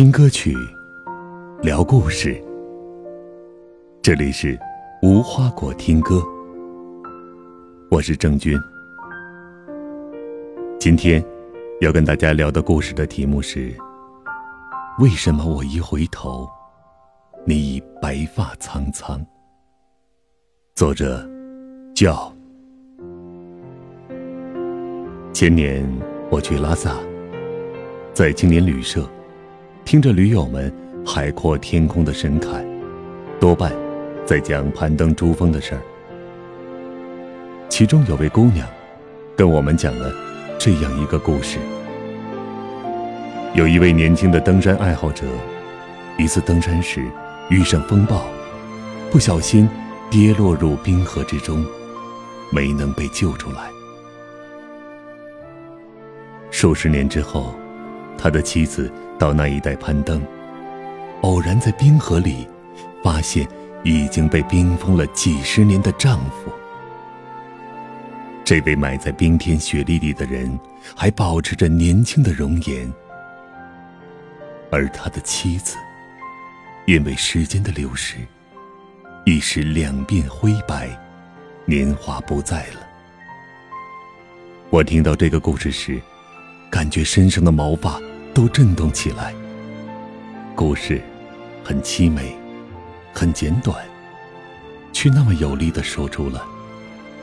听歌曲，聊故事。这里是无花果听歌，我是郑军。今天要跟大家聊的故事的题目是：为什么我一回头，你已白发苍苍？作者：叫。前年我去拉萨，在青年旅社。听着驴友们海阔天空的神侃，多半在讲攀登珠峰的事儿。其中有位姑娘，跟我们讲了这样一个故事：有一位年轻的登山爱好者，一次登山时遇上风暴，不小心跌落入冰河之中，没能被救出来。数十年之后，他的妻子。到那一带攀登，偶然在冰河里发现已经被冰封了几十年的丈夫。这位埋在冰天雪地里的人还保持着年轻的容颜，而他的妻子因为时间的流逝，已是两鬓灰白，年华不在了。我听到这个故事时，感觉身上的毛发。都震动起来。故事很凄美，很简短，却那么有力的说出了：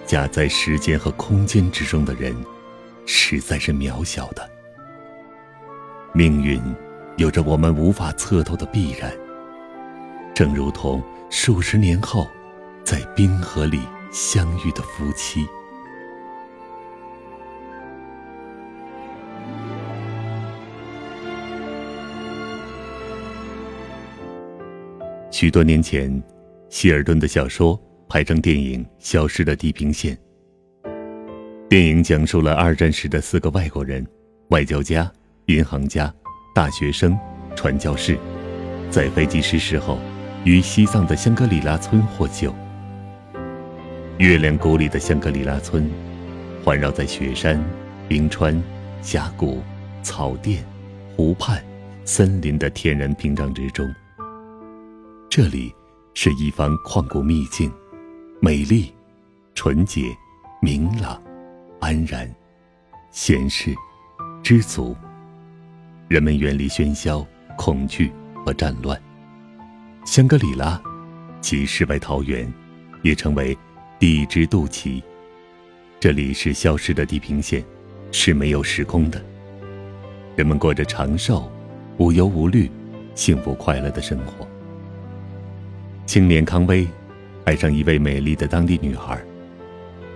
夹在时间和空间之中的人，实在是渺小的。命运有着我们无法测透的必然，正如同数十年后在冰河里相遇的夫妻。许多年前，希尔顿的小说拍成电影《消失的地平线》。电影讲述了二战时的四个外国人：外交家、银行家、大学生、传教士，在飞机失事后，于西藏的香格里拉村获救。月亮谷里的香格里拉村，环绕在雪山、冰川、峡谷、草甸、湖畔、森林的天然屏障之中。这里是一方旷古秘境，美丽、纯洁、明朗、安然、闲适、知足。人们远离喧嚣、恐惧和战乱。香格里拉，即世外桃源，也称为地之肚脐。这里是消失的地平线，是没有时空的。人们过着长寿、无忧无虑、幸福快乐的生活。青年康威爱上一位美丽的当地女孩，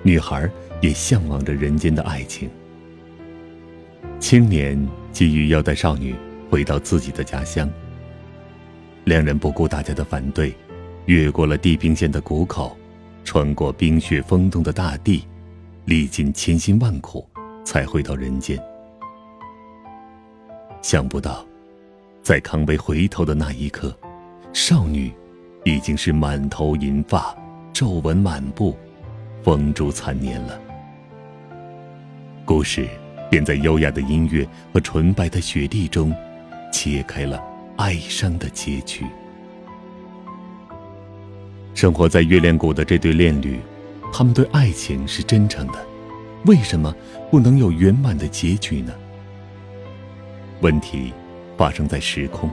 女孩也向往着人间的爱情。青年急于要带少女回到自己的家乡，两人不顾大家的反对，越过了地平线的谷口，穿过冰雪封冻的大地，历尽千辛万苦，才回到人间。想不到，在康威回头的那一刻，少女。已经是满头银发，皱纹满布，风烛残年了。故事便在优雅的音乐和纯白的雪地中，揭开了哀伤的结局。生活在月亮谷的这对恋侣，他们对爱情是真诚的，为什么不能有圆满的结局呢？问题发生在时空，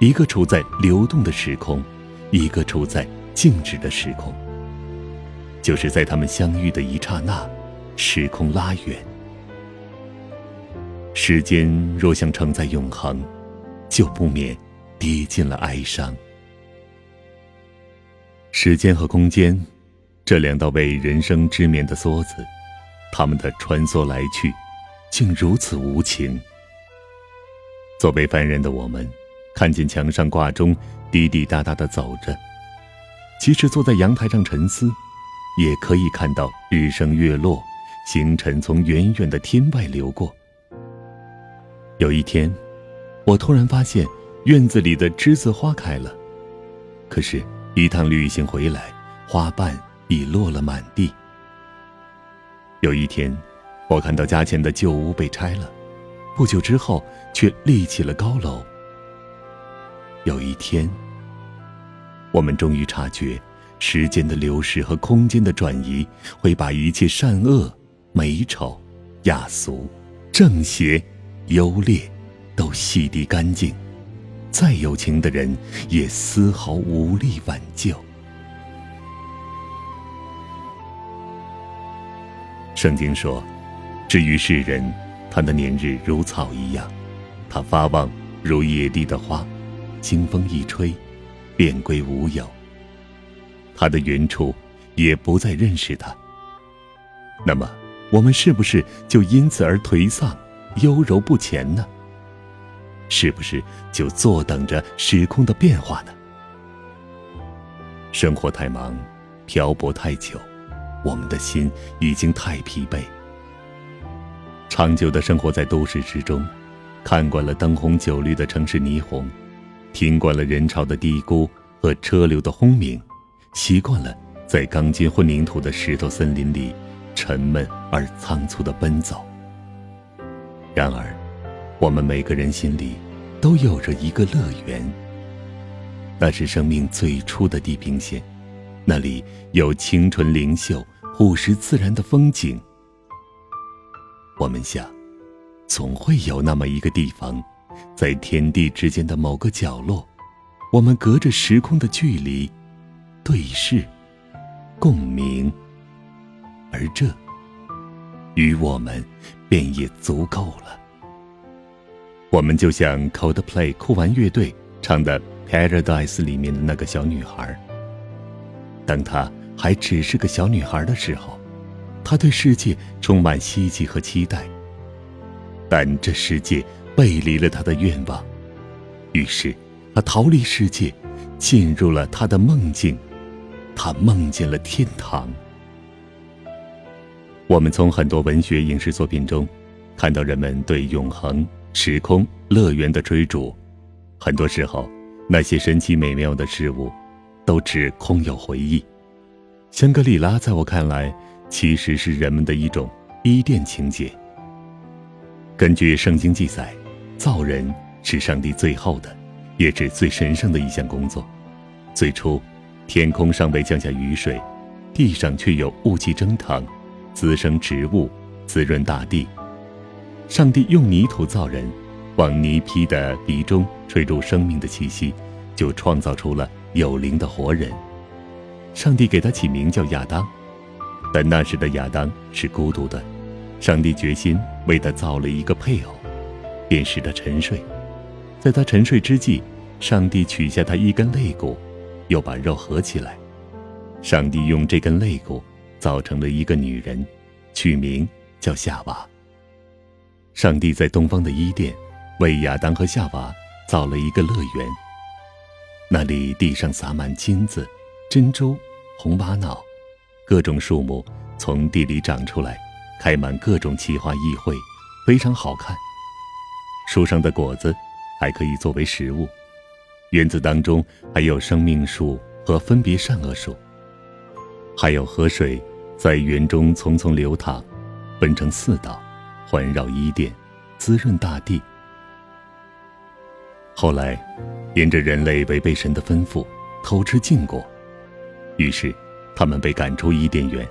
一个处在流动的时空。一个处在静止的时空，就是在他们相遇的一刹那，时空拉远。时间若想承载永恒，就不免跌进了哀伤。时间和空间，这两道为人生织眠的梭子，他们的穿梭来去，竟如此无情。作为凡人的我们。看见墙上挂钟滴滴答答的走着，其实坐在阳台上沉思，也可以看到日升月落，星辰从远远的天外流过。有一天，我突然发现院子里的栀子花开了，可是，一趟旅行回来，花瓣已落了满地。有一天，我看到家前的旧屋被拆了，不久之后却立起了高楼。有一天，我们终于察觉，时间的流逝和空间的转移，会把一切善恶、美丑、雅俗、正邪、优劣，都洗涤干净。再有情的人，也丝毫无力挽救。圣经说：“至于世人，他的年日如草一样，他发旺如野地的花，清风一吹，便归无有。他的原处也不再认识他。那么，我们是不是就因此而颓丧、优柔不前呢？”是不是就坐等着时空的变化呢？生活太忙，漂泊太久，我们的心已经太疲惫。长久的生活在都市之中，看惯了灯红酒绿的城市霓虹，听惯了人潮的嘀咕和车流的轰鸣，习惯了在钢筋混凝土的石头森林里沉闷而仓促的奔走。然而。我们每个人心里，都有着一个乐园。那是生命最初的地平线，那里有清纯灵秀、朴实自然的风景。我们想，总会有那么一个地方，在天地之间的某个角落，我们隔着时空的距离，对视、共鸣，而这，与我们，便也足够了。我们就像 Coldplay 酷玩乐队唱的《Paradise》里面的那个小女孩。当她还只是个小女孩的时候，她对世界充满希冀和期待。但这世界背离了他的愿望，于是他逃离世界，进入了他的梦境。他梦见了天堂。我们从很多文学、影视作品中，看到人们对永恒。时空乐园的追逐，很多时候，那些神奇美妙的事物，都只空有回忆。香格里拉在我看来，其实是人们的一种伊甸情节。根据圣经记载，造人是上帝最后的，也是最神圣的一项工作。最初，天空尚未降下雨水，地上却有雾气蒸腾，滋生植物，滋润大地。上帝用泥土造人，往泥坯的鼻中吹入生命的气息，就创造出了有灵的活人。上帝给他起名叫亚当，但那时的亚当是孤独的。上帝决心为他造了一个配偶，便使他沉睡。在他沉睡之际，上帝取下他一根肋骨，又把肉合起来。上帝用这根肋骨造成了一个女人，取名叫夏娃。上帝在东方的伊甸，为亚当和夏娃造了一个乐园。那里地上撒满金子、珍珠、红玛瑙，各种树木从地里长出来，开满各种奇花异卉，非常好看。树上的果子还可以作为食物。园子当中还有生命树和分别善恶树，还有河水在园中匆匆流淌，分成四道。环绕伊甸，滋润大地。后来，沿着人类违背神的吩咐，偷吃禁果，于是他们被赶出伊甸园。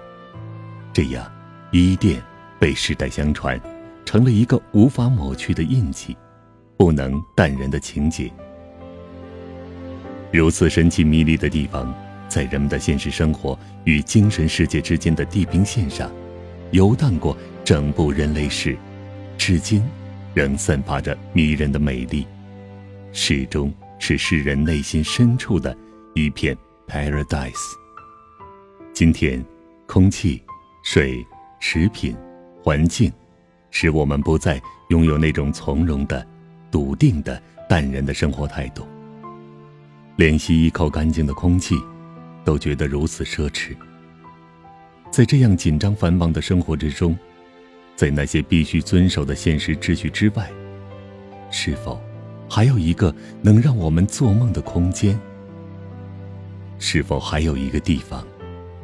这样，伊甸被世代相传，成了一个无法抹去的印记，不能淡然的情节。如此神奇迷离的地方，在人们的现实生活与精神世界之间的地平线上，游荡过。整部人类史，至今仍散发着迷人的美丽，始终是世人内心深处的一片 paradise。今天，空气、水、食品、环境，使我们不再拥有那种从容的、笃定的、淡然的生活态度，连吸一口干净的空气，都觉得如此奢侈。在这样紧张繁忙的生活之中。在那些必须遵守的现实秩序之外，是否还有一个能让我们做梦的空间？是否还有一个地方，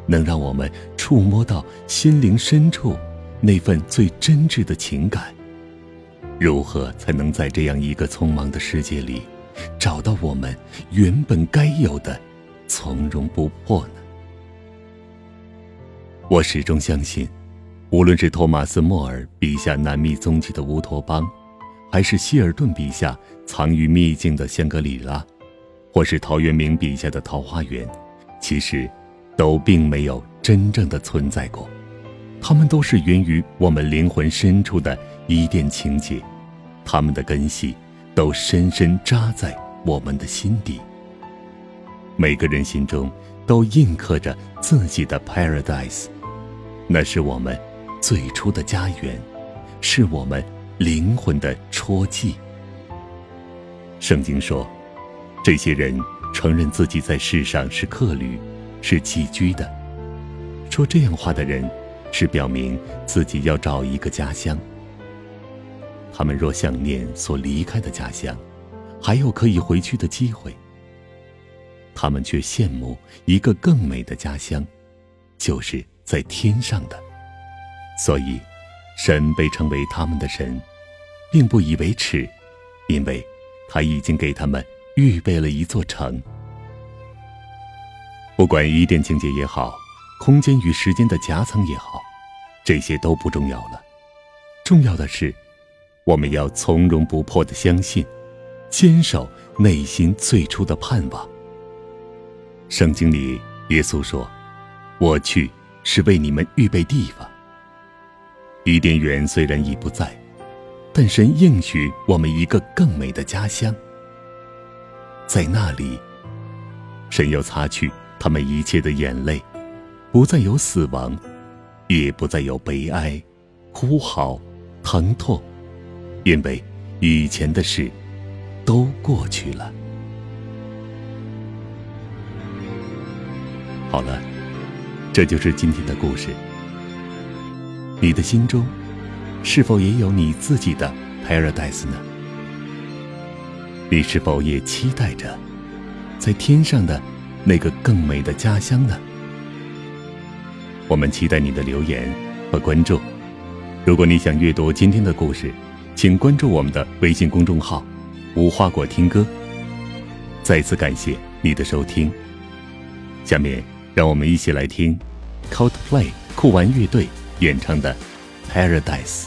能让我们触摸到心灵深处那份最真挚的情感？如何才能在这样一个匆忙的世界里，找到我们原本该有的从容不迫呢？我始终相信，无论是托马斯·莫尔笔下难觅踪迹的乌托邦，还是希尔顿笔下藏于秘境的香格里拉，或是陶渊明笔下的桃花源，其实都并没有真正的存在过。它们都是源于我们灵魂深处的伊甸情结，它们的根系都深深扎在我们的心底。每个人心中都印刻着自己的 paradise，那是我们最初的家园，是我们灵魂的戳记。圣经说，这些人承认自己在世上是客旅，是寄居的。说这样话的人。是表明自己要找一个家乡。他们若想念所离开的家乡，还有可以回去的机会。他们却羡慕一个更美的家乡，就是在天上的。所以，神被称为他们的神，并不以为耻，因为他已经给他们预备了一座城。不管伊甸境界也好，空间与时间的夹层也好。这些都不重要了，重要的是，我们要从容不迫的相信，坚守内心最初的盼望。圣经里，耶稣说：“我去是为你们预备地方。”伊甸园虽然已不在，但神应许我们一个更美的家乡，在那里，神要擦去他们一切的眼泪，不再有死亡。也不再有悲哀、哭嚎、疼痛，因为以前的事都过去了。好了，这就是今天的故事。你的心中是否也有你自己的 paradise 呢？你是否也期待着在天上的那个更美的家乡呢？我们期待你的留言和关注。如果你想阅读今天的故事，请关注我们的微信公众号“无花果听歌”。再次感谢你的收听。下面让我们一起来听 Coldplay 酷玩乐队演唱的《Paradise》。